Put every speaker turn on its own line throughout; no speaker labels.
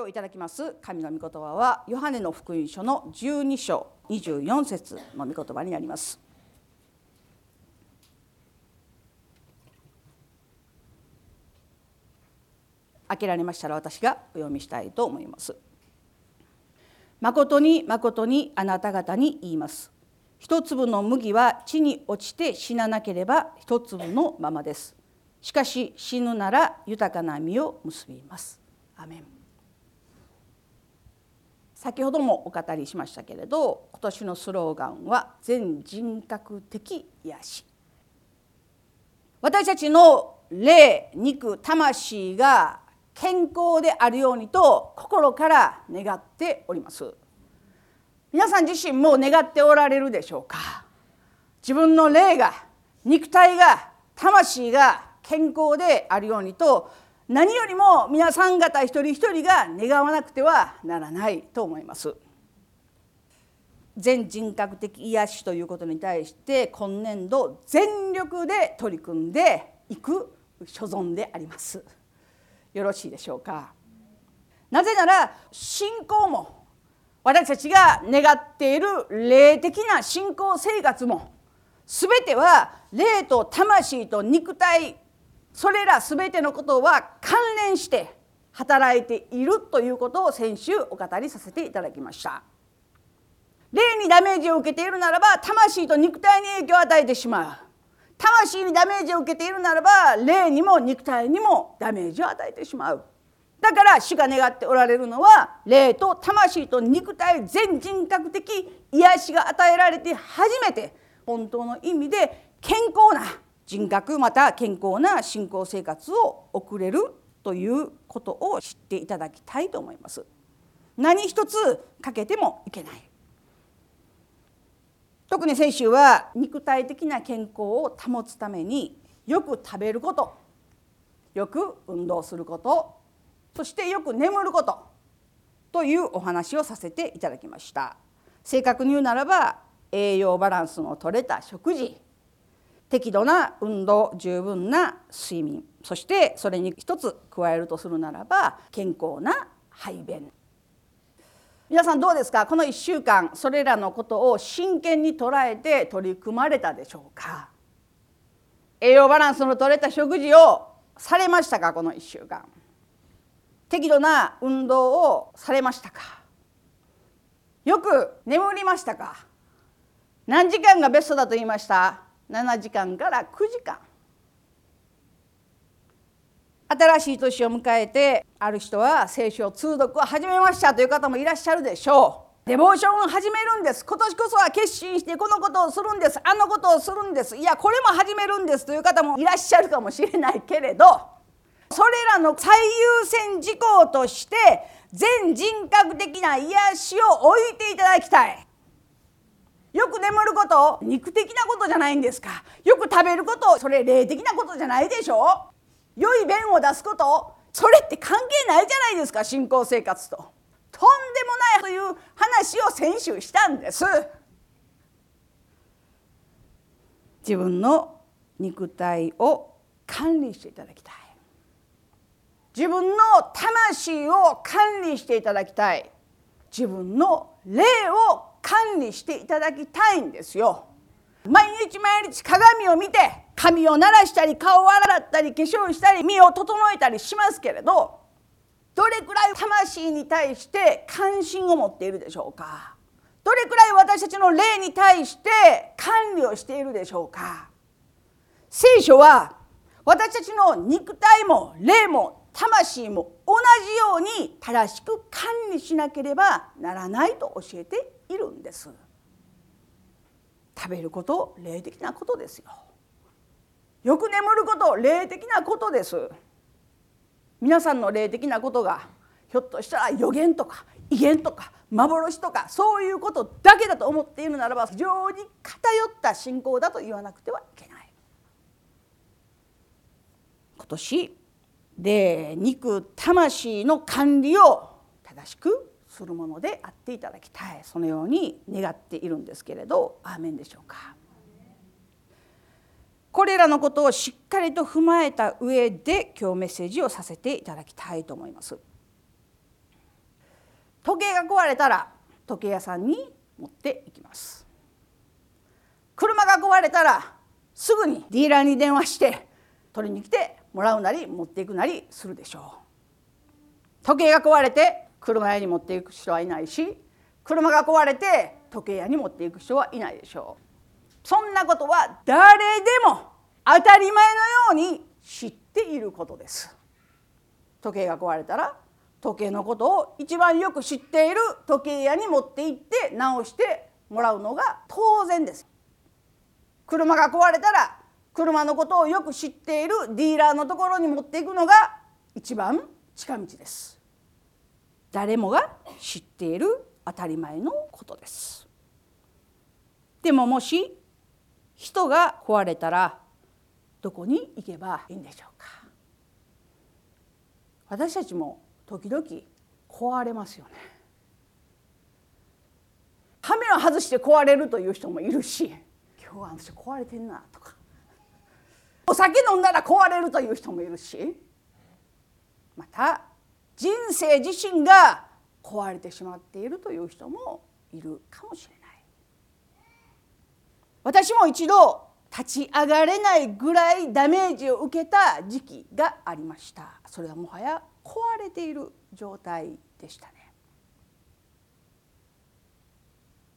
今日いただきます。神の御言葉はヨハネの福音書の12章24節の御言葉になります。開けられましたら私がお読みしたいと思います。誠に誠にあなた方に言います。一粒の麦は地に落ちて死ななければ一粒のままです。しかし死ぬなら豊かな実を結びます。アメン。先ほどもお語りしましたけれど今年のスローガンは全人格的癒し。私たちの霊肉魂が健康であるようにと心から願っております。皆さん自身も願っておられるでしょうか？自分の霊が肉体が魂が健康であるようにと何よりも皆さん方一人一人が願わなくてはならないと思います。全人格的癒しということに対して今年度全力で取り組んでいく所存であります。よろしいでしょうか。なぜなら信仰も私たちが願っている霊的な信仰生活も全ては霊と魂と肉体それら全てのことは関連して働いているということを先週お語りさせていただきました。霊にダメージを受けているならば魂と肉体に影響を与えてしまう。魂にダメージを受けているならば霊にも肉体にもダメージを与えてしまう。だから主が願っておられるのは霊と魂と肉体全人格的癒しが与えられて初めて本当の意味で健康な人格また健康な信仰生活を送れるということを知っていただきたいと思います。何一つかけてもいけない。特に先週は肉体的な健康を保つためによく食べること。よく運動すること。そしてよく眠ること。というお話をさせていただきました。正確に言うならば栄養バランスの取れた食事。適度な運動十分な睡眠そしてそれに一つ加えるとするならば健康な排便。皆さんどうですか？この1週間それらのことを真剣に捉えて取り組まれたでしょうか？栄養バランスの取れた食事をされましたか？この1週間。適度な運動をされましたか？よく眠りましたか？何時間がベストだと言いました？7時間から9時間。新しい年を迎えてある人は聖書通読を始めましたという方もいらっしゃるでしょう。デボーションを始めるんです。今年こそは決心してこのことをするんです。あのことをするんです。いやこれも始めるんですという方もいらっしゃるかもしれないけれどそれらの最優先事項として全人格的な癒しを置いていただきたい。よく眠ること肉的なことじゃないんですか。よく食べることそれ霊的なことじゃないでしょ。良い便を出すことそれって関係ないじゃないですか信仰生活と。とんでもないという話を先週したんです。自分の肉体を管理していただきたい。自分の魂を管理していただきたい。自分の霊を管理していただきたいんですよ。毎日毎日鏡を見て髪を鳴らしたり顔を洗ったり化粧したり身を整えたりしますけれどどれくらい魂に対して関心を持っているでしょうか？どれくらい私たちの霊に対して管理をしているでしょうか？聖書は私たちの肉体も霊も魂も同じように正しく管理しなければならないと教えているんです。食べること霊的なことですよ。よく眠ること霊的なことです。皆さんの霊的なことがひょっとしたら予言とか威厳とか幻とかそういうことだけだと思っているならば非常に偏った信仰だと言わなくてはいけない。今年で肉魂の管理を正しくするものであっていただきたい。そのように願っているんですけれどアーメンでしょうか。これらのことをしっかりと踏まえた上で今日メッセージをさせていただきたいと思います。時計が壊れたら時計屋さんに持っていきます。車が壊れたらすぐにディーラーに電話して取りに来てもらうなり持っていくなりするでしょう。時計が壊れて車屋に持っていく人はいないし車が壊れて時計屋に持っていく人はいないでしょう。そんなことは誰でも当たり前のように知っていることです。時計が壊れたら時計のことを一番よく知っている時計屋に持って行って直してもらうのが当然です。車が壊れたら車のことをよく知っているディーラーのところに持っていくのが一番近道です。誰もが知っている当たり前のことです。でももし人が壊れたらどこに行けばいいんでしょうか？私たちも時々壊れますよね。カメラ外して壊れるという人もいるし今日は私壊れてんなとか。お酒飲んだら壊れるという人もいるしまた人生自身が壊れてしまっているという人もいるかもしれない。私も一度立ち上がれないぐらいダメージを受けた時期がありました。それはもはや壊れている状態でしたね。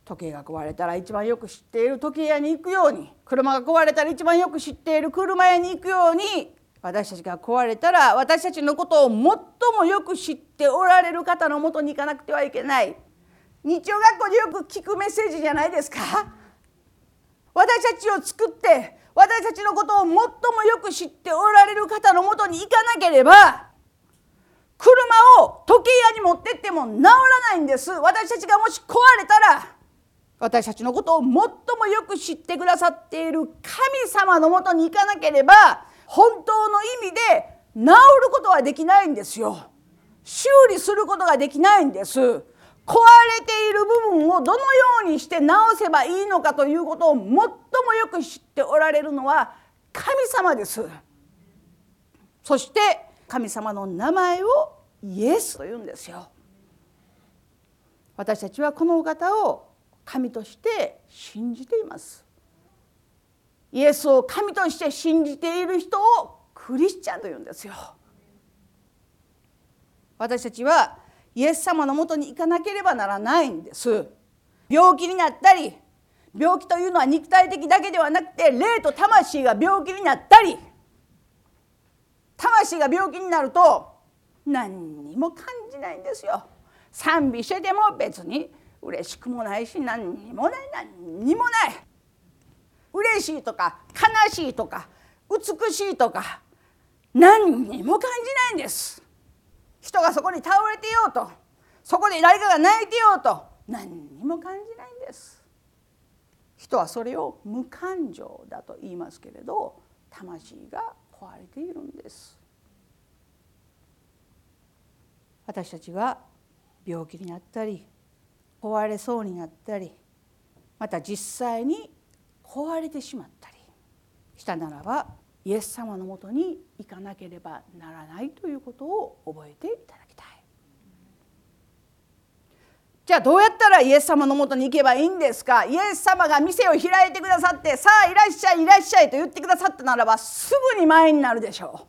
時計が壊れたら一番よく知っている時計屋に行くように車が壊れたら一番よく知っている車屋に行くように私たちが壊れたら私たちのことを最もよく知っておられる方のもとに行かなくてはいけない。日曜学校でよく聞くメッセージじゃないですか？私たちを作って私たちのことを最もよく知っておられる方のもとに行かなければ車を時計屋に持ってっても治らないんです。私たちがもし壊れたら私たちのことを最もよく知ってくださっている神様のもとに行かなければ本当の意味で治ることはできないんですよ。修理することができないんです。壊れている部分をどのようにして直せばいいのかということを最もよく知っておられるのは神様です。そして神様の名前をイエスと言うんですよ。私たちはこのお方を神として信じています。イエスを神として信じている人をクリスチャンと言うんですよ。私たちはイエス様のもとに行かなければならないんです。病気になったり病気というのは肉体的だけではなくて霊と魂が病気になったり魂が病気になると何にも感じないんですよ。賛美してても別に嬉しくもないし何にもない何にもない。嬉しいとか悲しいとか美しいとか何にも感じないんです。人がそこに倒れてようとそこで誰かが泣いてようと何にも感じないんです。人はそれを無感情だと言いますけれど魂が壊れているんです。私たちが病気になったり壊れそうになったりまた実際に壊れてしまったりしたならばイエス様のもとに行かなければならないということを覚えていただきたい。じゃあどうやったらイエス様のもとに行けばいいんですか？イエス様が店を開いてくださってさあいらっしゃいいらっしゃいと言ってくださったならばすぐに前になるでしょ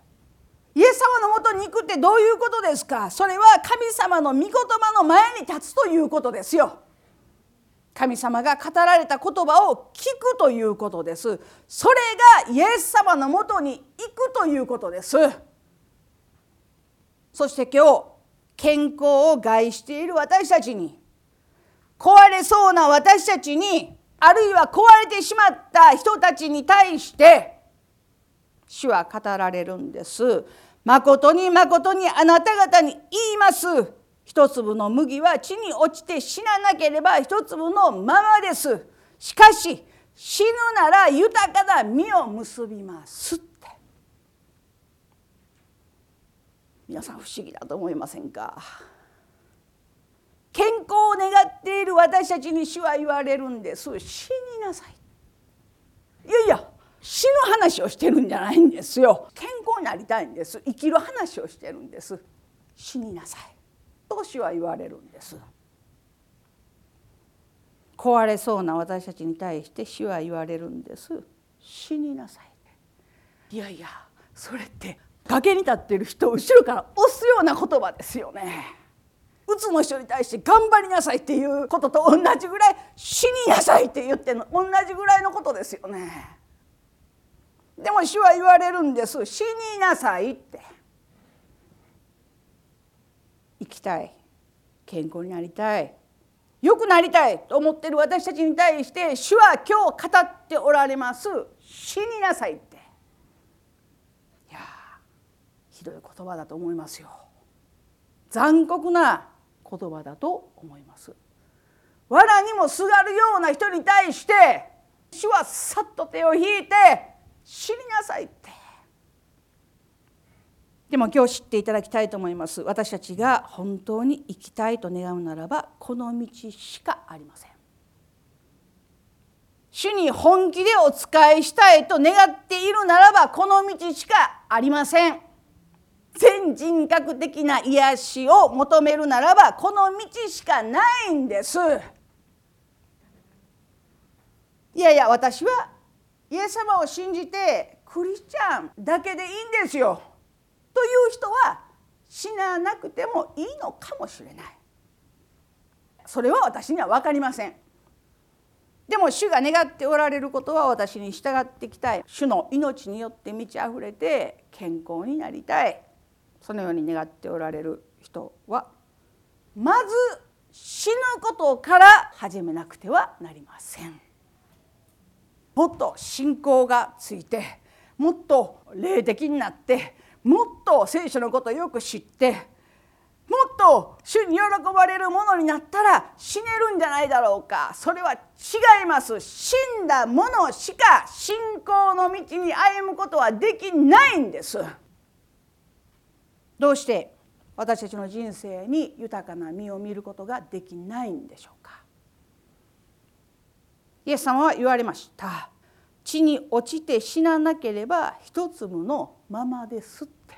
う。イエス様のもとに行くってどういうことですか？それは神様の御言葉の前に立つということですよ。神様が語られた言葉を聞くということですそれがイエス様のもとに行くということですそして今日健康を害している私たちに壊れそうな私たちにあるいは壊れてしまった人たちに対して主は語られるんです。誠に誠にあなた方に言います。一粒の麦は地に落ちて死ななければ一粒のままです。しかし死ぬなら豊かな実を結びますって。皆さん不思議だと思いませんか？健康を願っている私たちに主は言われるんです。死になさい。いやいや死ぬ話をしてるんじゃないんですよ。健康になりたいんです。生きる話をしてるんです。死になさい。と主は言われるんです壊れそうな私たちに対して主は言われるんです死になさいいやいやそれって崖に立ってる人を後ろから押すような言葉ですよねうつの人に対して頑張りなさいっていうことと同じぐらい死になさいって言ってるの同じぐらいのことですよねでも主は言われるんです死になさいって生きたい。健康になりたい。良くなりたいと思ってる私たちに対して主は今日語っておられます。死になさいって。いやひどい言葉だと思いますよ。残酷な言葉だと思います。藁にもすがるような人に対して主はさっと手を引いて死になさいって。でも今日知っていただきたいと思います。私たちが本当に生きたいと願うならばこの道しかありません。主に本気でお仕えしたいと願っているならばこの道しかありません。全人格的な癒しを求めるならばこの道しかないんです。いやいや私はイエス様を信じてクリスチャンだけでいいんですよ。という人は死ななくてもいいのかもしれない。それは私には分かりません。でも主が願っておられることは私に従っていきたい。主の命によって満ち溢れて健康になりたい。そのように願っておられる人はまず死ぬことから始めなくてはなりません。もっと信仰がついてもっと霊的になってもっと聖書のことをよく知ってもっと主に喜ばれるものになったら死ねるんじゃないだろうか。それは違います。死んだものしか信仰の道に歩むことはできないんです。どうして私たちの人生に豊かな実を見ることができないんでしょうか。イエス様は言われました。地に落ちて死ななければ一粒のままですって。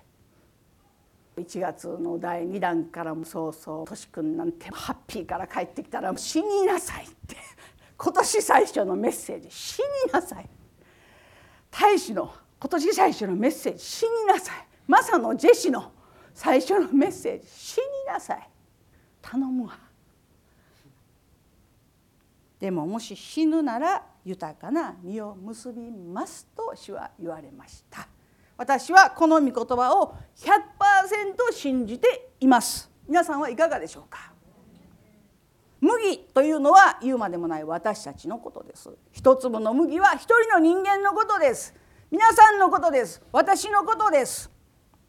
1月の第2弾からもそうそうとし君なんてハッピーから帰ってきたら死になさいって。今年最初のメッセージ。死になさい。大使の今年最初のメッセージ。死になさい。マサのジェシの最初のメッセージ。死になさい。頼むわ。でももし死ぬなら豊かな実を結びますと主は言われました。私はこの御言葉を100%信じています。皆さんはいかがでしょうか？麦というのは言うまでもない。私たちのことです。一粒の麦は一人の人間のことです。皆さんのことです。私のことです。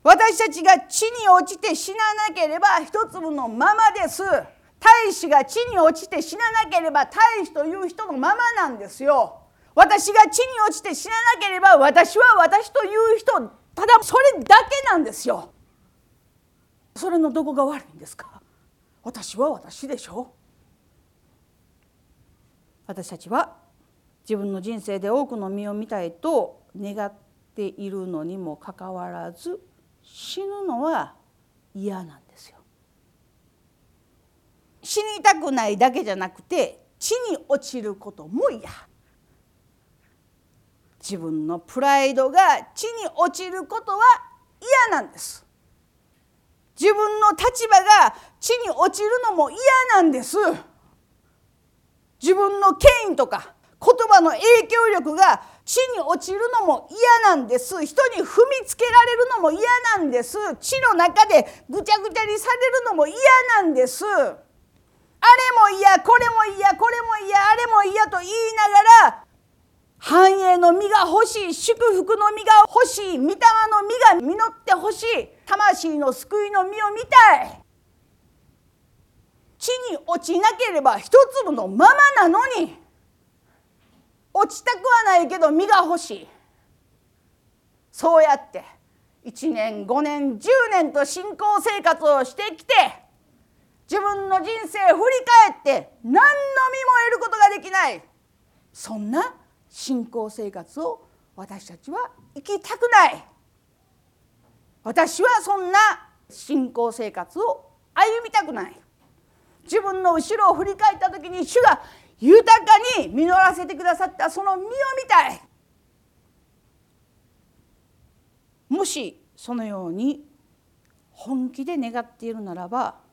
私たちが地に落ちて死ななければ一粒のままです。大使が地に落ちて死ななければ大使という人のままなんですよ。私が地に落ちて死ななければ私は私という人ただそれだけなんですよ。それのどこが悪いんですか？私は私でしょ私たちは自分の人生で多くの身を見たいと願っているのにもかかわらず死ぬのは嫌なんです。死にたくないだけじゃなくて地に落ちることも嫌。自分のプライドが地に落ちることは嫌なんです。自分の立場が地に落ちるのも嫌なんです。自分の権威とか言葉の影響力が地に落ちるのも嫌なんです。人に踏みつけられるのも嫌なんです。地の中でぐちゃぐちゃにされるのも嫌なんです。れも嫌これも嫌これも嫌あれも嫌と言いながら繁栄の実が欲しい祝福の実が欲しい御霊の実が実って欲しい魂の救いの実を見たい。地に落ちなければ一粒のままなのに落ちたくはないけど実が欲しい。そうやって1年5年10年と信仰生活をしてきて自分の人生振り返って何の実も得ることができない。そんな信仰生活を私たちは生きたくない。私はそんな信仰生活を歩みたくない。自分の後ろを振り返った時に主が豊かに実らせてくださったその実を見たい。もしそのように本気で願っているならば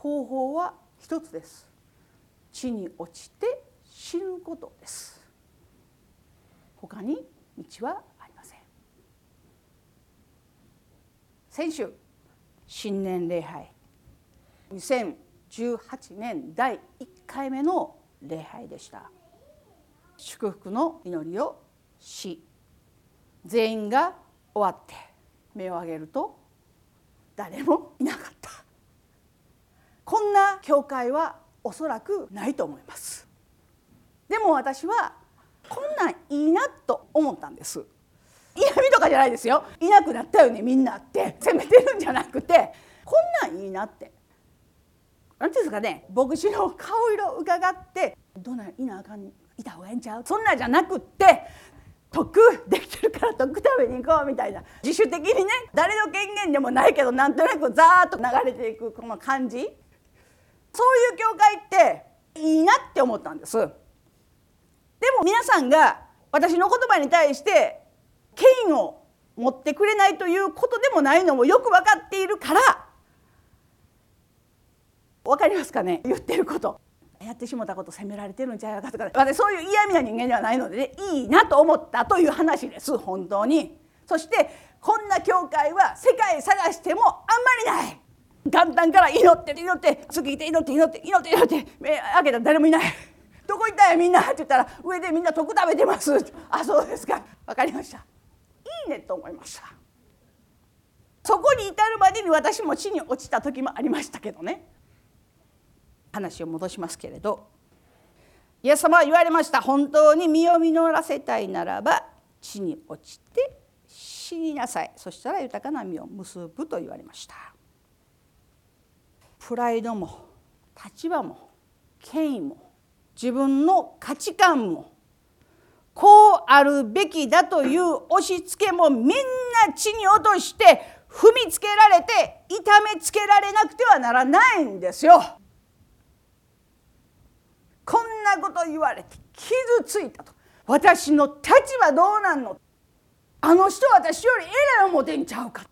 方法は一つです。地に落ちて死ぬことです。他に道はありません。先週新年礼拝。2018年第1回目の礼拝でした。祝福の祈りをし全員が終わって目を上げると誰もいなかった。こんな教会はおそらくないと思います。でも私はこんなんいいなと思ったんです。嫌味とかじゃないですよ。いなくなったよねみんなって。責めてるんじゃなくてこんなんいいなって。何ていうんですかね。牧師の顔色を伺ってどないいなあかんいた方がええんちゃう？そんなんじゃなくって得できてるから 得食べに行こうみたいな。自主的にね誰の権限でもないけどなんとなくザーッと流れていくこの感じ。そういう教会っていいなって思ったんです。でも皆さんが私の言葉に対して権威を持ってくれないということでもないのもよく分かっているから分かりますかね？言ってること。やってしもたこと責められてるんちゃうかとか。私そういう嫌味な人間ではないので、ね、いいなと思ったという話です。本当に。そしてこんな教会は世界探してもあんまりない。元旦から祈って祈って次いて祈って祈って祈って祈って目開けたら誰もいない。どこ行ったんやみんな。って言ったら上でみんな徳食べてます。あそうですか。分かりました。いいねと思いました。そこに至るまでに私も地に落ちた時もありましたけどね。話を戻しますけれど。イエス様は言われました。本当に身を実らせたいならば地に落ちて死になさい。そしたら豊かな実を結ぶと言われました。プライドも立場も権威も自分の価値観もこうあるべきだという押し付けもみんな地に落として踏みつけられて痛めつけられなくてはならないんですよ。こんなこと言われて傷ついたと。私の立場どうなんの？あの人私より偉い思てんちゃうか。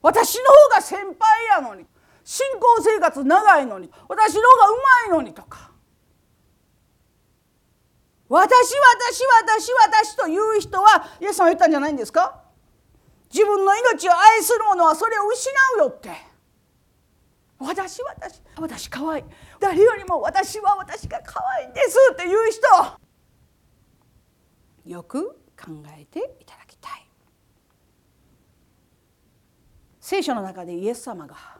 私の方が先輩やのに。信仰生活長いのに私の方がうまいのにとか。私私私私という人はイエス様言ったんじゃないんですか？自分の命を愛する者はそれを失うよって。私私私可愛い。誰よりも私は私が可愛いんですっていう人。よく考えていただきたい。聖書の中でイエス様が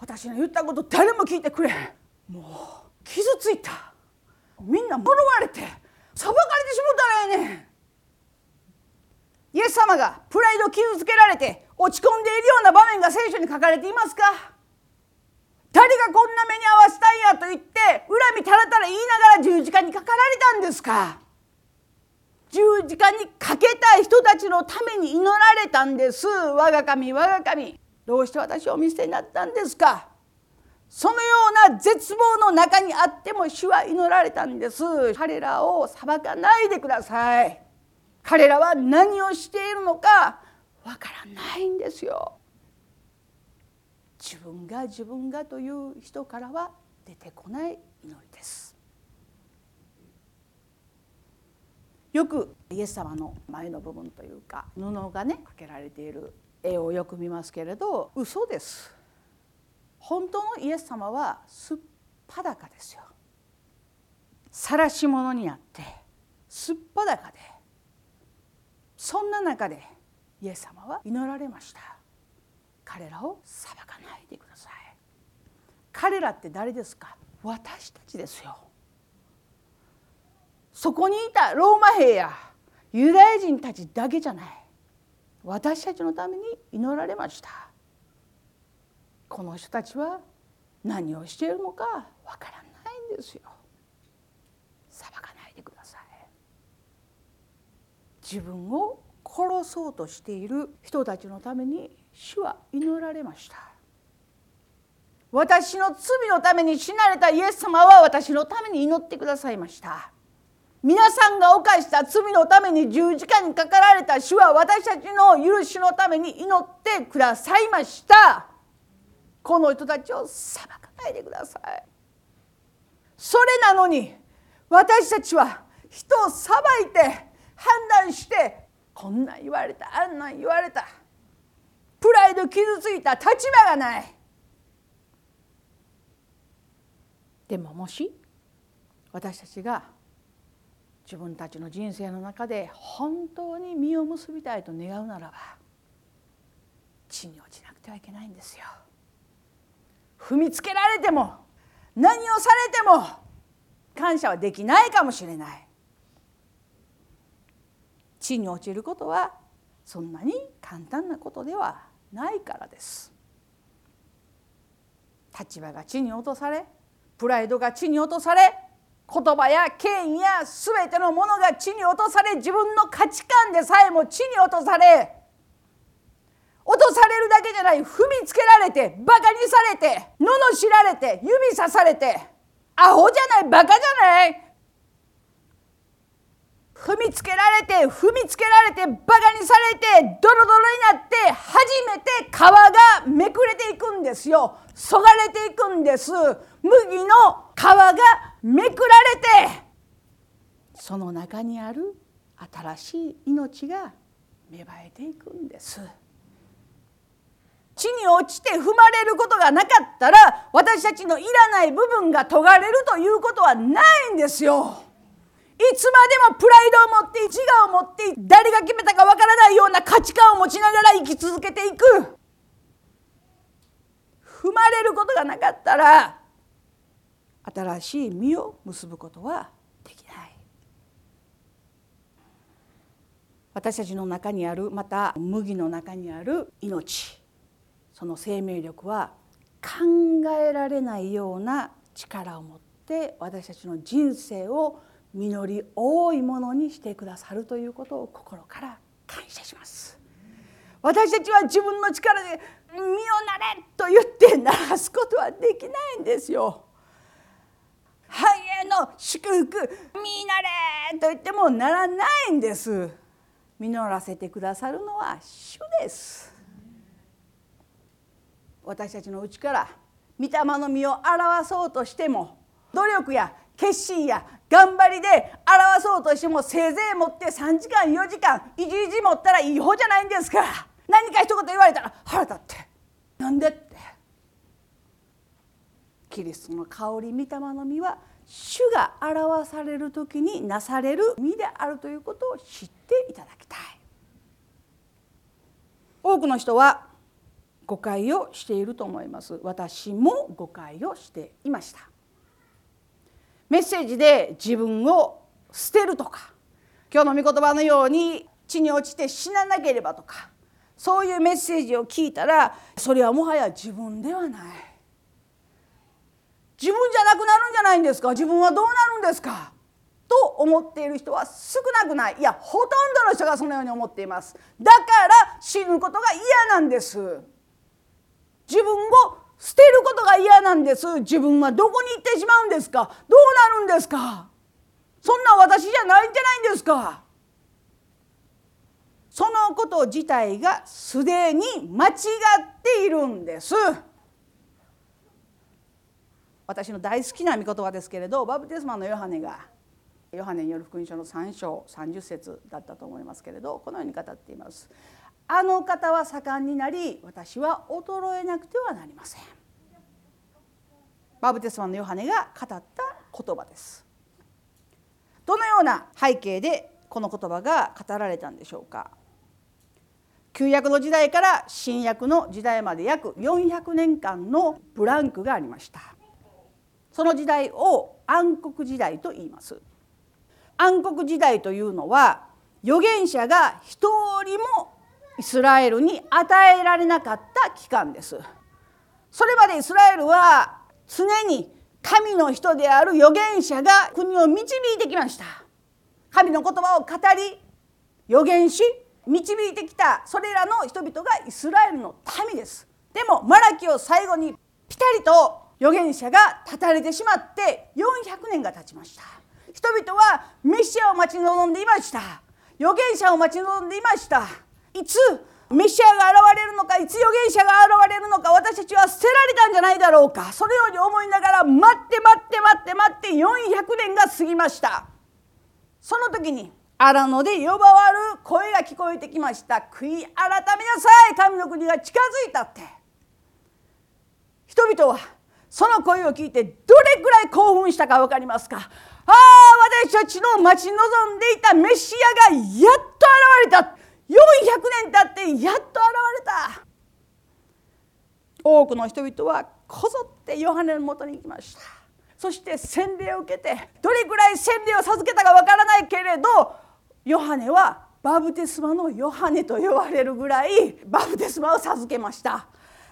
私の言ったこと誰も聞いてくれもう傷ついた。みんな呪われて裁かれてしもたらええねん。イエス様がプライドを傷つけられて落ち込んでいるような場面が聖書に書かれていますか？誰がこんな目に遭わせたんやと言って恨みたらたら言いながら十字架にかかられたんですか？十字架にかけたい人たちのために祈られたんです。我が神我が神。どうして私をお見捨てになったんですか？そのような絶望の中にあっても主は祈られたんです。彼らを裁かないでください。彼らは何をしているのかわからないんですよ。自分が自分がという人からは出てこない祈りです。よくイエス様の前の部分というか布がねかけられている絵をよく見ますけれど嘘です。本当のイエス様はすっぱだかですよ。晒し者になってすっぱだかでそんな中でイエス様は祈られました。彼らを裁かないでください。彼らって誰ですか？私たちですよ。そこにいたローマ兵やユダヤ人たちだけじゃない。私たちのために祈られました。この人たちは何をしているのかわからないんですよ。裁かないでください。自分を殺そうとしている人たちのために主は祈られました。私の罪のために死なれたイエス様は私のために祈ってくださいました。皆さんが犯した罪のために十字架にかかられた主は私たちの許しのために祈ってくださいました。この人たちを裁かないでください。それなのに私たちは人を裁いて判断してこんなん言われたあんなん言われた。プライド傷ついた立場がない。でももし私たちが自分たちの人生の中で本当に実を結びたいと願うならば地に落ちなくてはいけないんですよ。踏みつけられても何をされても感謝はできないかもしれない。地に落ちることはそんなに簡単なことではないからです。立場が地に落とされプライドが地に落とされ言葉や権威や全てのものが地に落とされ自分の価値観でさえも地に落とされ落とされるだけじゃない踏みつけられてバカにされて罵られて指さされてアホじゃないバカじゃない。踏みつけられて踏みつけられてバカにされてドロドロになって初めて皮がめくれていくんですよ。そがれていくんです。麦の皮がめくられてその中にある新しい命が芽生えていくんです地に落ちて踏まれることがなかったら私たちのいらない部分が研がれるということはないんですよ。いつまでもプライドを持って自我を持って誰が決めたかわからないような価値観を持ちながら生き続けていく踏まれることがなかったら新しい実を結ぶことはできない私たちの中にあるまた麦の中にある命その生命力は考えられないような力を持って私たちの人生を実り多いものにしてくださるということを心から感謝します私たちは自分の力で「身をなれ!」と言って鳴らすことはできないんですよ。繁栄の祝福「身なれ!」と言ってもならないんです。実らせてくださるのは主です。私たちのうちから御霊の実を表そうとしても努力や決心や頑張りで表そうとしてもせいぜい持って3時間4時間1日持ったらいい方じゃないんですから。何か一言言われたら腹立って。なんでってキリストの香り御霊の実は主が表される時になされる実であるということを知っていただきたい。多くの人は誤解をしていると思います。私も誤解をしていました。メッセージで自分を捨てるとか今日の御言葉のように地に落ちて死ななければとかそういうメッセージを聞いたらそれはもはや自分ではない。自分じゃなくなるんじゃないんですか？自分はどうなるんですか？と思っている人は少なくない。いやほとんどの人がそのように思っています。だから死ぬことが嫌なんです。自分を捨てることが嫌なんです。自分はどこに行ってしまうんですか？どうなるんですか？そんな私じゃないんじゃないんですか？そのこと自体がすでに間違っているんです。私の大好きな御言葉ですけれどバプテスマのヨハネがヨハネによる福音書の3章30節だったと思いますけれどこのように語っています。あの方は盛んになり私は衰えなくてはなりません。バブテスマのヨハネが語った言葉です。どのような背景でこの言葉が語られたんでしょうか。旧約の時代から新約の時代まで約400年間のブランクがありました。その時代を暗黒時代と言います。暗黒時代というのは預言者が一人もイスラエルに与えられなかった期間です。それまでイスラエルは常に神の人である預言者が国を導いてきました。神の言葉を語り預言し導いてきた。それらの人々がイスラエルの民です。でもマラキを最後にぴりと預言者が断たれてしまって400年が経ちました。人々はメシアを待ち望んでいました。預言者を待ち望んでいました。いつメシアが現れるのかいつ預言者が現れるのか私たちは捨てられたんじゃないだろうか。そのように思いながら待って待って待って待って400年が過ぎました。その時に荒野で呼ばわる声が聞こえてきました。悔い改めなさい。神の国が近づいたって。人々はその声を聞いてどれくらい興奮したか分かりますか？ああ私たちの待ち望んでいたメシアがやっと現れた。400年経ってやっと現れた。多くの人々はこぞってヨハネのもとに行きました。そして洗礼を受けてどれくらい洗礼を授けたかわからないけれどヨハネはバブテスマのヨハネと呼ばれるぐらいバブテスマを授けました。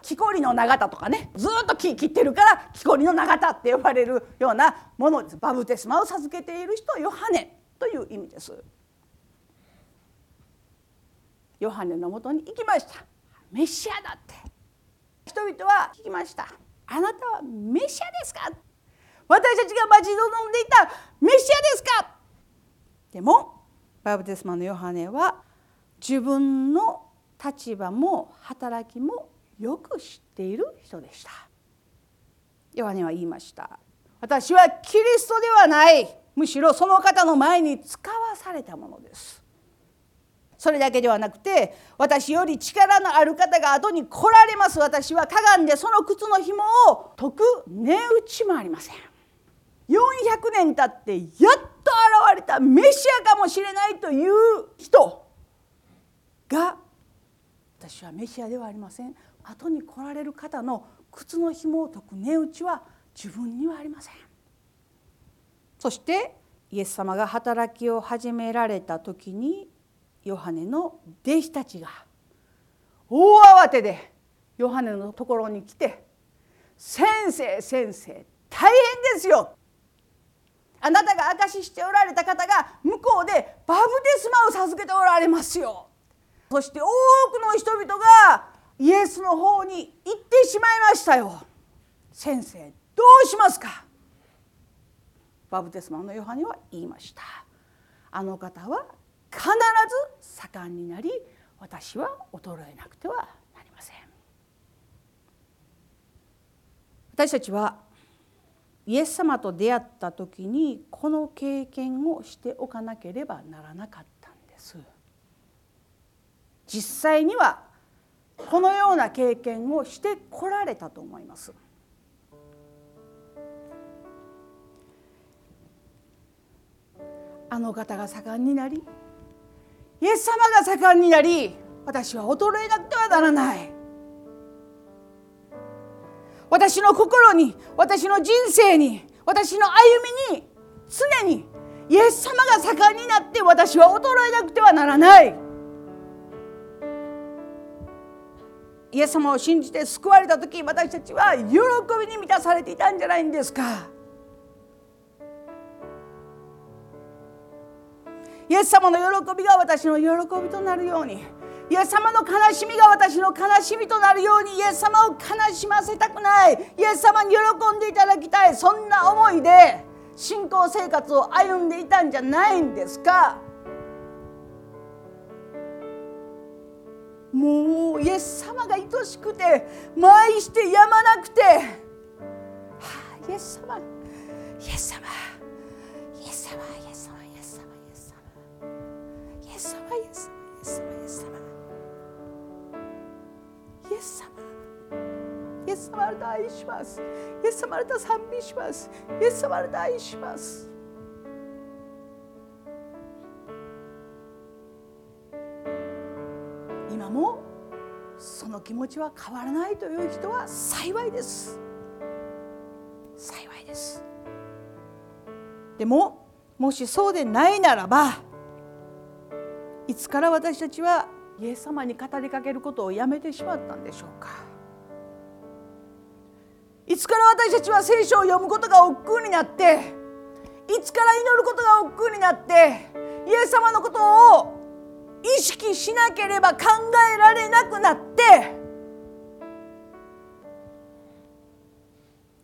木こりの長田とかねずっと木切ってるから木こりの長田って呼ばれるようなものですバブテスマを授けている人ヨハネという意味です。ヨハネのもとに行きました。メシアだって。人々は聞きました。あなたはメシアですか？私たちが待ち望んでいたメシアですか？でもバブテスマのヨハネは自分の立場も働きもよく知っている人でした。ヨハネは言いました。私はキリストではない。むしろその方の前に使わされたものです。それだけではなくて私より力のある方が後に来られます。私はかがんでその靴の紐を解く値打ちもありません。400年経ってやっと現れたメシアかもしれないという人が私はメシアではありません。後に来られる方の靴の紐を解く値打ちは自分にはありません。そしてイエス様が働きを始められた時にヨハネの弟子たちが大慌てでヨハネのところに来て「先生先生大変ですよ」あなたが証ししておられた方が向こうでバブテスマを授けておられますよ。そして多くの人々がイエスの方に行ってしまいましたよ。先生どうしますか？バブテスマのヨハネは言いました。あの方は必ず盛んになり私は衰えなくてはなりません。私たちはイエス様と出会った時にこの経験をしておかなければならなかったんです。実際にはこのような経験をしてこられたと思います。あの方が盛んになりイエス様が盛んになり私は衰えなくてはならない。私の心に私の人生に私の歩みに常にイエス様が盛んになって私は衰えなくてはならない。イエス様を信じて救われた時私たちは喜びに満たされていたんじゃないんですか？イエス様の喜びが私の喜びとなるようにイエス様の悲しみが私の悲しみとなるようにイエス様を悲しませたくないイエス様に喜んでいただきたいそんな思いで信仰生活を歩んでいたんじゃないんですか？エス様が愛しくて愛してやまなくて、はあ、イエス様。イエス様。イエス様。イエス様。イエス様。イエス様。イエス様。イエス様。イエス様。イエス様。イエス様。あなた愛しますイエス様。あなた賛美しますイエス様。あなた愛しますその気持ちは変わらないという人は幸いです。幸いです。でももしそうでないならばいつから私たちはイエス様に語りかけることをやめてしまったんでしょうか。いつから私たちは聖書を読むことが億劫になっていつから祈ることが億劫になってイエス様のことを意識しなければ考えられなくなって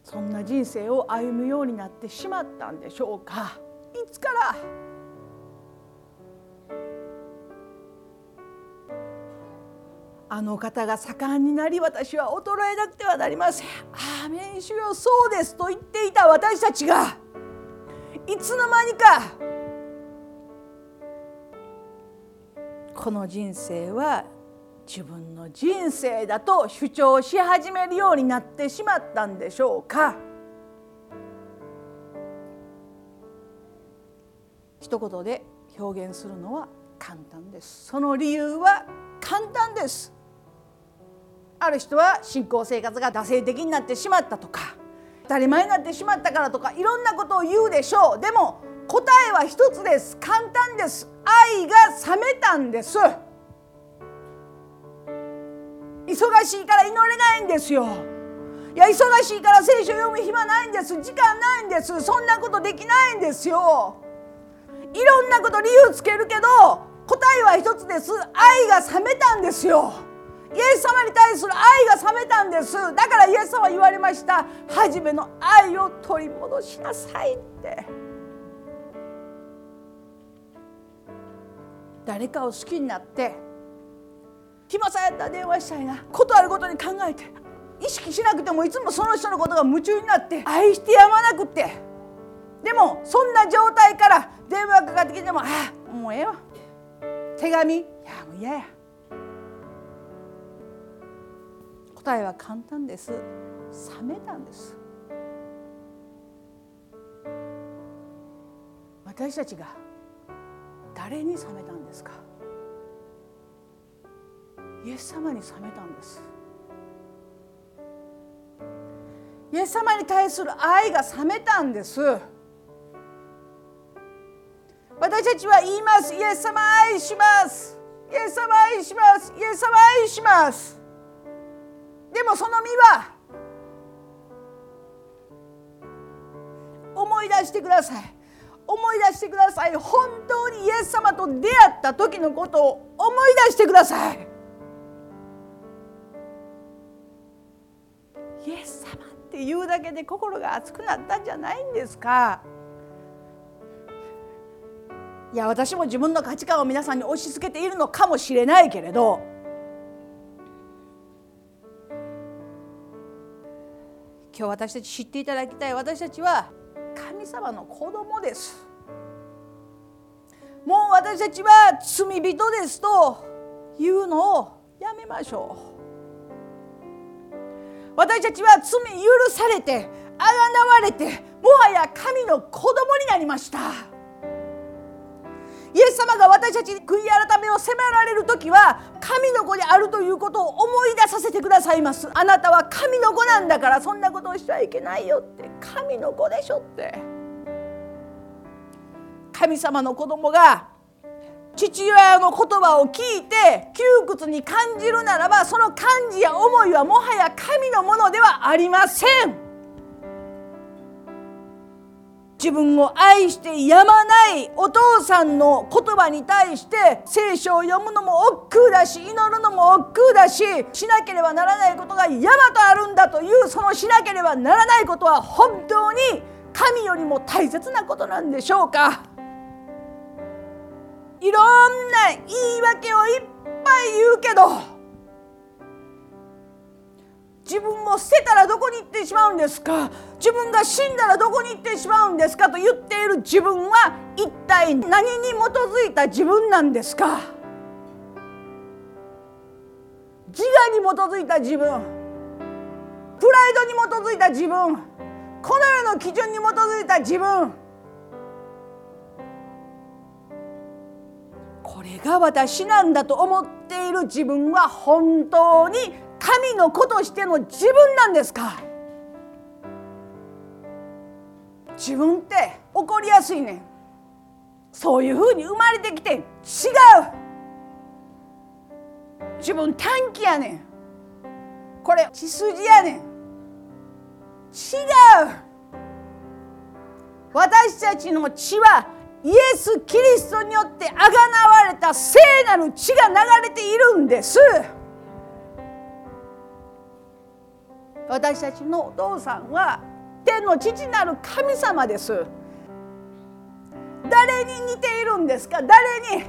そんな人生を歩むようになってしまったんでしょうかいつから？あの方が盛んになり私は衰えなくてはなりません。アーメン主よそうですと言っていた私たちがいつの間にかこの人生は自分の人生だと主張し始めるようになってしまったんでしょうか？一言で表現するのは簡単です。その理由は簡単です。ある人は信仰生活が惰性的になってしまったとか当たり前になってしまったからとかいろんなことを言うでしょう。でも答えは一つです。簡単です。愛が冷めたんです。忙しいから祈れないんですよ。いや忙しいから聖書読む暇ないんです。時間ないんです。そんなことできないんですよ。いろんなこと理由つけるけど答えは一つです。愛が冷めたんですよ。イエス様に対する愛が冷めたんです。だからイエス様は言われました。初めの愛を取り戻しなさいって。誰かを好きになって暇さえやったら電話したいなことあるごとに考えて意識しなくてもいつもその人のことが夢中になって愛してやまなくってでもそんな状態から電話かかってきても「ああもうええわ」手紙「いやもう嫌や」答えは簡単です。冷めたんです。私たちが誰に冷めたんですか？イエス様に冷めたんです。イエス様に対する愛が冷めたんです。私たちは言います。イエス様愛します。イエス様愛します。イエス様愛します。でもその身は思い出してください。思い出してください。本当にイエス様と出会った時のことを思い出してください。イエス様っていうだけで心が熱くなったんじゃないんですか。いや私も自分の価値観を皆さんに押し付けているのかもしれないけれど今日私たち知っていただきたい私たちは神様の子供です。もう私たちは罪人ですというのをやめましょう。私たちは罪許されてあがなわれてもはや神の子供になりました。イエス様が私たちに悔い改めを迫られる時は神の子であるということを思い出させてくださいます。あなたは神の子なんだからそんなことをしてはいけないよって。神の子でしょって。神様の子供が父親の言葉を聞いて窮屈に感じるならばその感じや思いはもはや神のものではありません。自分を愛してやまないお父さんの言葉に対して聖書を読むのも億劫だし祈るのも億劫だししなければならないことが山とあるんだというそのしなければならないことは本当に神よりも大切なことなんでしょうか。いろんな言い訳をいっぱい言うけど自分を捨てたらどこに行ってしまうんですか？自分が死んだらどこに行ってしまうんですか？と言っている自分は一体何に基づいた自分なんですか？自我に基づいた自分プライドに基づいた自分この世の基準に基づいた自分。これが私なんだと思っている自分は本当に神の子としての自分なんですか？自分って怒りやすいね。んそういうふうに生まれてきて違う。自分短期やね。んこれ血筋やね。ん違う。私たちの血はイエス・キリストによってあがなわれた聖なる血が流れているんです。私たちのお父さんは天の父なる神様です。誰に似ているんですか？誰に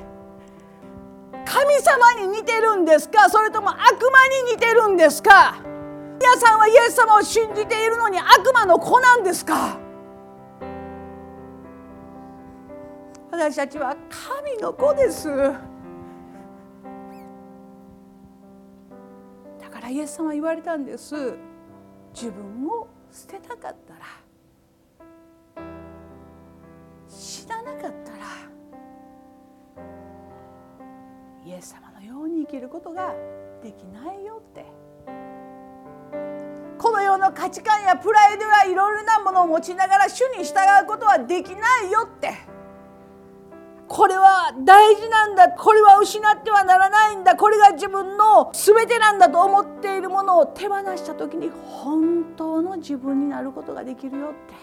神様に似てるんですか？それとも悪魔に似てるんですか？皆さんはイエス様を信じているのに悪魔の子なんですか？私たちは神の子です。だからイエス様は言われたんです。自分を捨てたかったら死ななかったらイエス様のように生きることができないよって。この世の価値観やプライドやいろいろなものを持ちながら主に従うことはできないよって。これは大事なんだ。これは失ってはならないんだ。これが自分の全てなんだと思っているものを手放した時に本当の自分になることができるよって。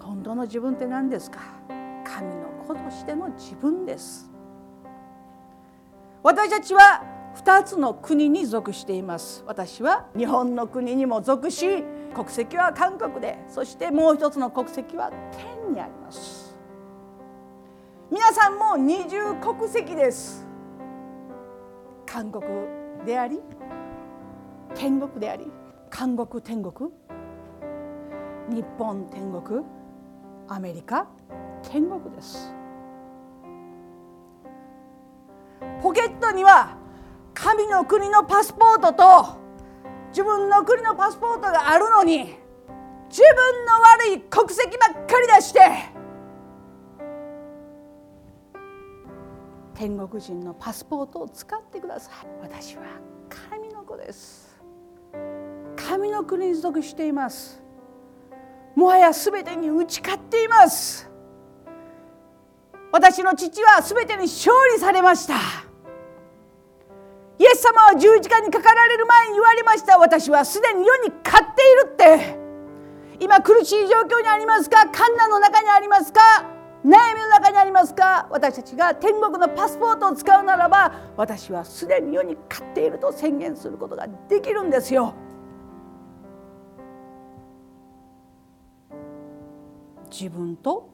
本当の自分って何ですか？神の子としての自分です。私たちは2つの国に属しています。私は日本の国にも属し国籍は韓国でそしてもう一つの国籍は天にあります。皆さんも二重国籍です。韓国であり天国であり韓国天国日本天国アメリカ天国です。ポケットには神の国のパスポートと自分の国のパスポートがあるのに自分の悪い国籍ばっかり出して天国人のパスポートを使ってください。私は神の子です。神の国に属しています。もはや全てに打ち勝っています。私の父は全てに勝利されました。イエス様は十字架にかかられる前に言われました。私はすでに世に勝っているって。今苦しい状況にありますか？困難の中にありますか？悩みの中にありますか？私たちが天国のパスポートを使うならば私はすでに世に勝っていると宣言することができるんですよ。自分と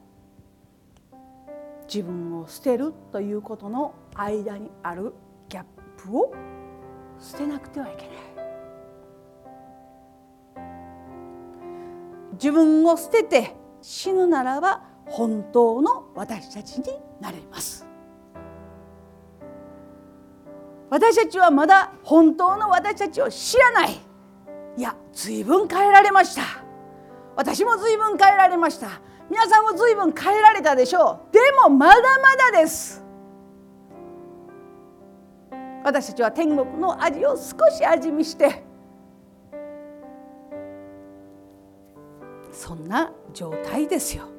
自分を捨てるということの間にあるギャップを捨てなくてはいけない自分を捨てて死ぬならば本当の私たちになれます。私たちはまだ本当の私たちを知らない。いや随分変えられました。私も随分変えられました。皆さんも随分変えられたでしょう。でもまだまだです。私たちは天国の味を少し味見して。そんな状態ですよ。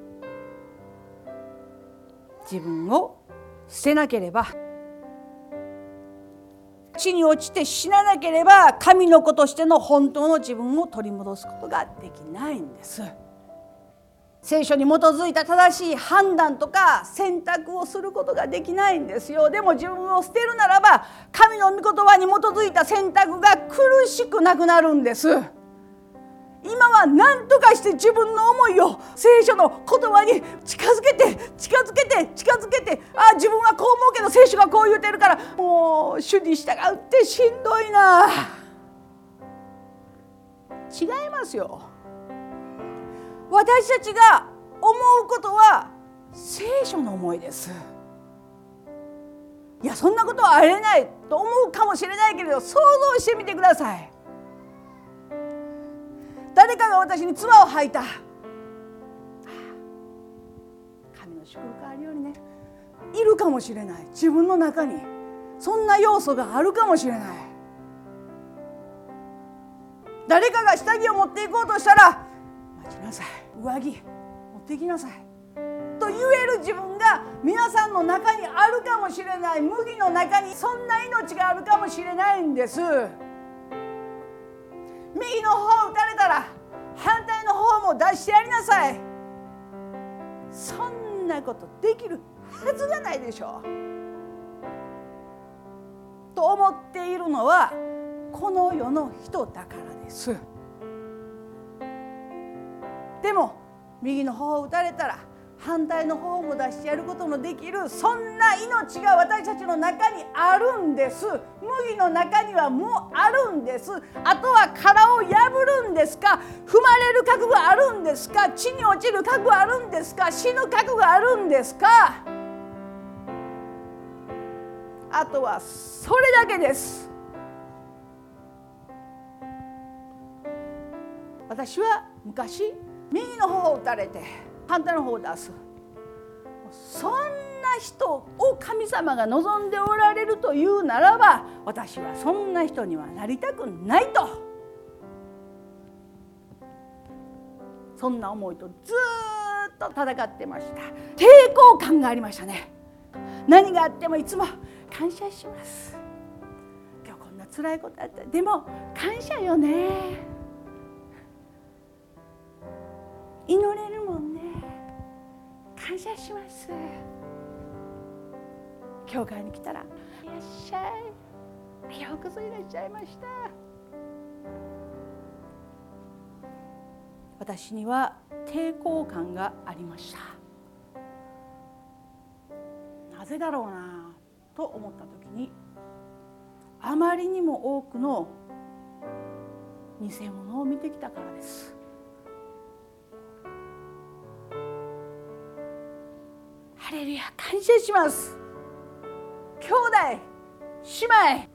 自分を捨てなければ地に落ちて死ななければ神の子としての本当の自分を取り戻すことができないんです。聖書に基づいた正しい判断とか選択をすることができないんですよでも自分を捨てるならば神の御言葉に基づいた選択が苦しくなくなるんです今は何とかして自分の思いを聖書の言葉に近づけて近づけて近づけてあ自分はこう思うけど聖書がこう言うてるからもう主に従うってしんどいな。違いますよ。私たちが思うことは聖書の思いです。いやそんなことはありえないと思うかもしれないけれど想像してみてください。誰かが私に唾を吐いた。神の祝福あるようにね。いるかもしれない。自分の中に。そんな要素があるかもしれない。誰かが下着を持っていこうとしたら待ちなさい。上着持ってきなさい。と言える自分が皆さんの中にあるかもしれない。麦の中にそんな命があるかもしれないんです。右の方打たれたら反対の方も出してやりなさい。そんなことできるはずがないでしょう。と思っているのはこの世の人だからです。っても右の方を打たれたら反対の方も出してやることのできるそんな命が私たちの中にあるんです。麦の中にはもうあるんです。あとは殻を破るんですか？踏まれる覚悟あるんですか？地に落ちる覚悟あるんですか？死ぬ覚悟あるんですか？あとはそれだけです。私は昔右の方を打たれて反対の方を出す。そんな人を神様が望んでおられるというならば私はそんな人にはなりたくないと。そんな思いとずっと戦ってました。抵抗感がありましたね。何があってもいつも感謝します。今日こんな辛いことあった。でも感謝よね。祈れるもんね。感謝します。教会に来たら「いらっしゃい。ようこそいらっしゃいました」私には抵抗感がありました。なぜだろうなと思った時にあまりにも多くの偽物を見てきたからです。ハレルヤ感謝します。兄弟姉妹。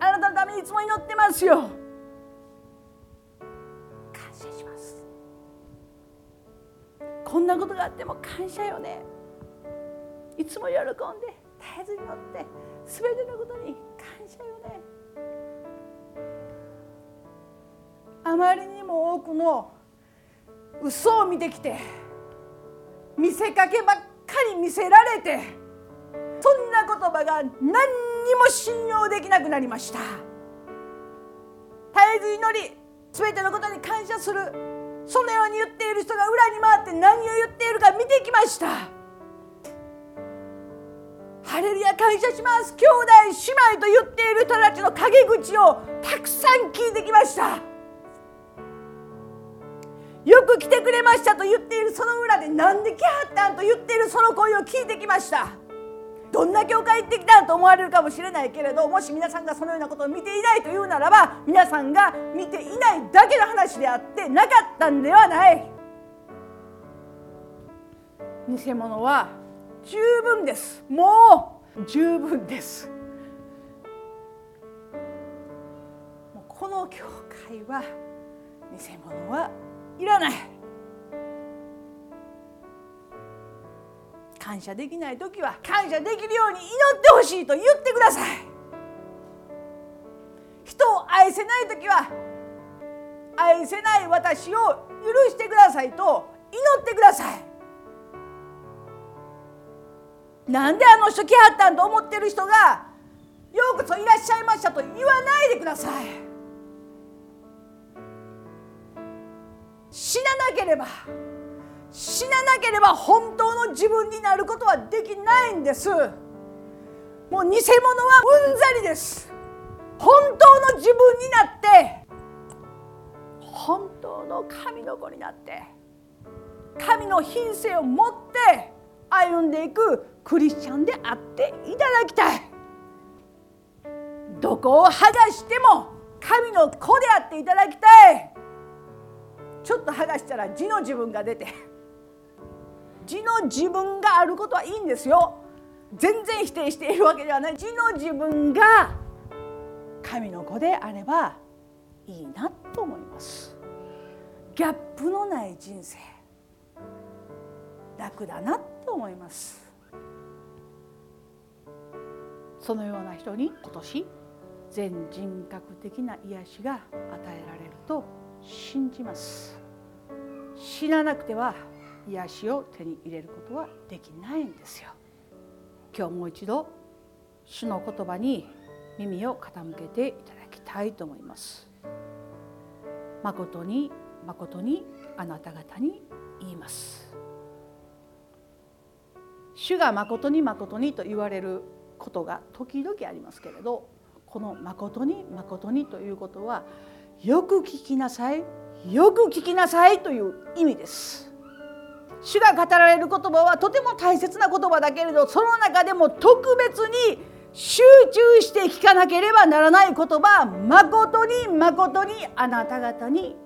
あなたのためにいつも祈ってますよ。感謝します。こんなことがあっても感謝よね。いつも喜んで絶えずに乗って全てのことに感謝よね。あまりにも多くの嘘を見てきて見せかけばっかり見せられてそんな言葉が何にも信用できなくなりました。絶えず祈り全てのことに感謝する。そのように言っている人が裏に回って何を言っているか見てきました。ハレルヤ感謝します。兄弟姉妹と言っている人たちの陰口をたくさん聞いてきました。よく来てくれましたと言っているその裏で何で来はったんと言っているその声を聞いてきました。どんな教会行ってきたんと思われるかもしれないけれどもし皆さんがそのようなことを見ていないというならば皆さんが見ていないだけの話であってなかったんではない。偽物は十分です。もう十分です。この教会は偽物はいらない。感謝できない時は感謝できるように祈ってほしいと言ってください。人を愛せない時は愛せない私を許してくださいと祈ってください。なんであの人来はったんと思ってる人がようこそいらっしゃいましたと言わないでください。死ななければ死ななければ本当の自分になることはできないんです。もう偽物はうんざりです。本当の自分になって本当の神の子になって神の品性を持って歩んでいくクリスチャンであっていただきたい。どこを剥がしても神の子であっていただきたい。ちょっと剥がしたら字の自分が出て字の自分があることはいいんですよ。全然否定しているわけではない。字の自分が神の子であればいいなと思います。ギャップのない人生。楽だなと思います。そのような人に今年全人格的な癒しが与えられると信じます。死ななくては癒しを手に入れることはできないんですよ。今日もう一度主の言葉に耳を傾けていただきたいと思います。誠に誠にあなた方に言います。主が誠に誠にと言われることが時々ありますけれどこの「誠に誠に」ということはよく聞きなさい。よく聞きなさいという意味です。主が語られる言葉はとても大切な言葉だけれどその中でも特別に集中して聞かなければならない言葉誠に誠にあなた方に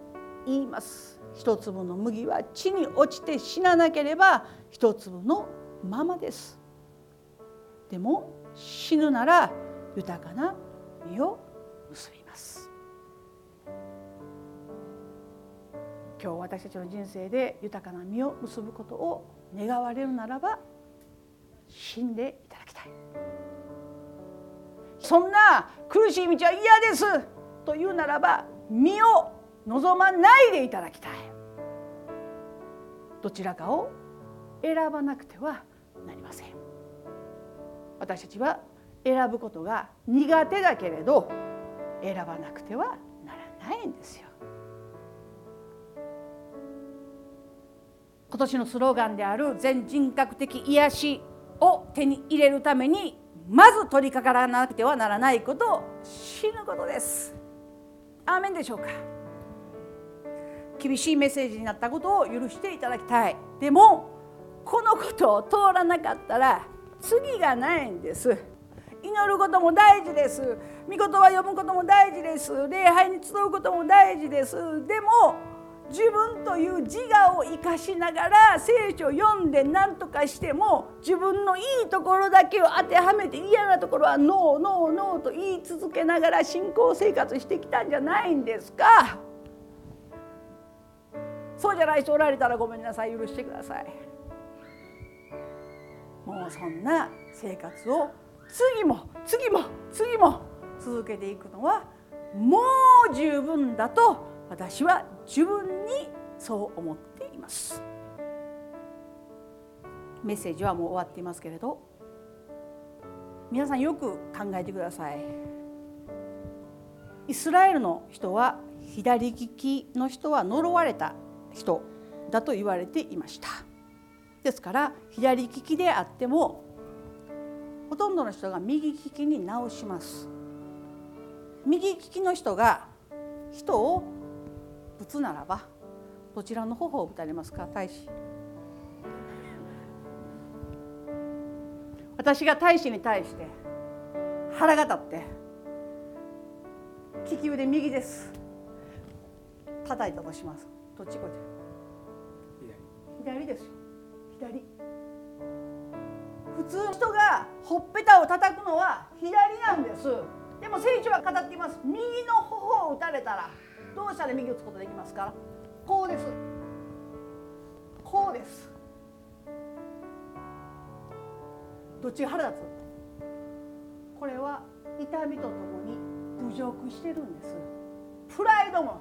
言います。一粒の麦は地に落ちて死ななければ一粒のままです。でも死ぬなら豊かな実を今日私たちの人生で豊かな実を結ぶことを願われるならば死んでいただきたいそんな苦しい道は嫌ですというならば身を望まないでいただきたい。どちらかを選ばなくてはなりません。私たちは選ぶことが苦手だけれど選ばなくてはならないんですよ。今年のスローガンである全人格的癒しを手に入れるためにまず取り掛からなくてはならないことを死ぬことです。アーメンでしょうか。厳しいメッセージになったことを許していただきたい。でもこのことを通らなかったら次がないんです。祈ることも大事です。御言葉読むことも大事です。礼拝に集うことも大事です。でも自分という自我を生かしながら聖書を読んで何とかしても自分のいいところだけを当てはめて嫌なところはノーノーノーと言い続けながら信仰生活してきたんじゃないんですか？そうじゃない人おられたらごめんなさい。許してください。もうそんな生活を次も次も次も続けていくのはもう十分だと私は自分にそう思っています。メッセージはもう終わっていますけれど皆さんよく考えてください。イスラエルの人は左利きの人は呪われた人だと言われていました。ですから左利きであってもほとんどの人が右利きに直します。右利きの人が人を打つならばどちらの頬を打たれますか？大使。私が大使に対して腹が立って利き腕右です。叩いたとします。どっちこっち？左ですよ。左。普通の人がほっぺたを叩くのは左なんです。でも聖書は語っています。右の頬を打たれたらどうしたら右打つことできますか？こうです。こうです。どっちが腹立つ？これは痛みとともに侮辱してるんです。プライドも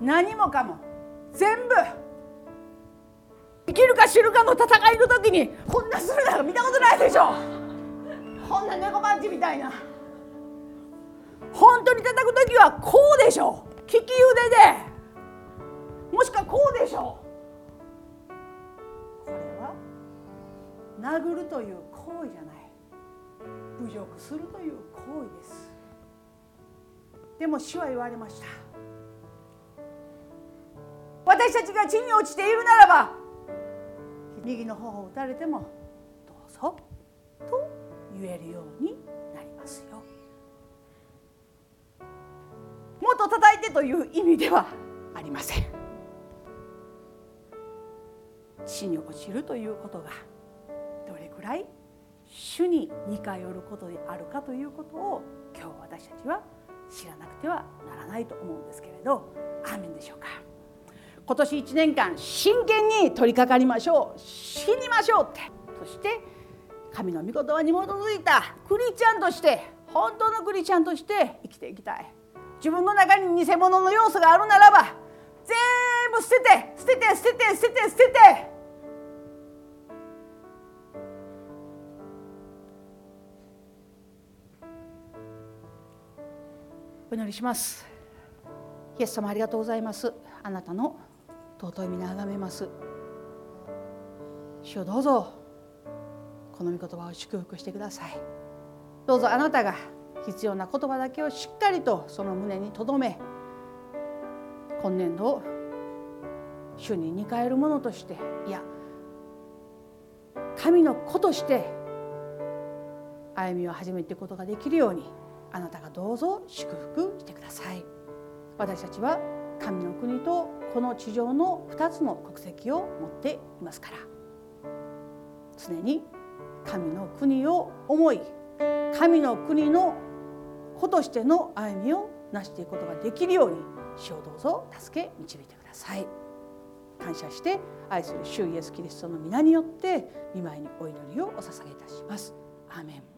何もかも。全部。生きるか死ぬかの戦いの時にこんなするなんか見たことないでしょ。こんな猫パンチみたいな。本当に叩く時はこうでしょ。利き腕で。もしくはこうでしょう。これは殴るという行為じゃない。侮辱するという行為です。でも主は言われました。私たちが地に落ちているならば右の頬を打たれてもどうぞと言えるようにもっと叩いてという意味ではありません。地に落ちるということがどれくらい主に似通ることであるかということを今日私たちは知らなくてはならないと思うんですけれど。アーメンでしょうか。今年1年間真剣に取り掛かりましょう。死にましょうって。そして神の御言葉に基づいたクリスチャンとして本当のクリスチャンとして生きていきたい。自分の中に偽物の要素があるならば全部捨てて捨てて捨てて捨てて捨てて。お祈りします。イエス様ありがとうございます。あなたの尊い皆あがめます。主をどうぞ。この御言葉を祝福してください。どうぞあなたが必要な言葉だけをしっかりとその胸に留め今年度主に似返るものとしていや神の子として歩みを始めていくことができるようにあなたがどうぞ祝福してください。私たちは神の国とこの地上の2つの国籍を持っていますから。常に神の国を思い神の国の子としての歩みを成していくことができるように主をどうぞ助け導いてください。感謝して愛する主イエスキリストの皆によって見舞いにお祈りをお捧げいたします。アーメン。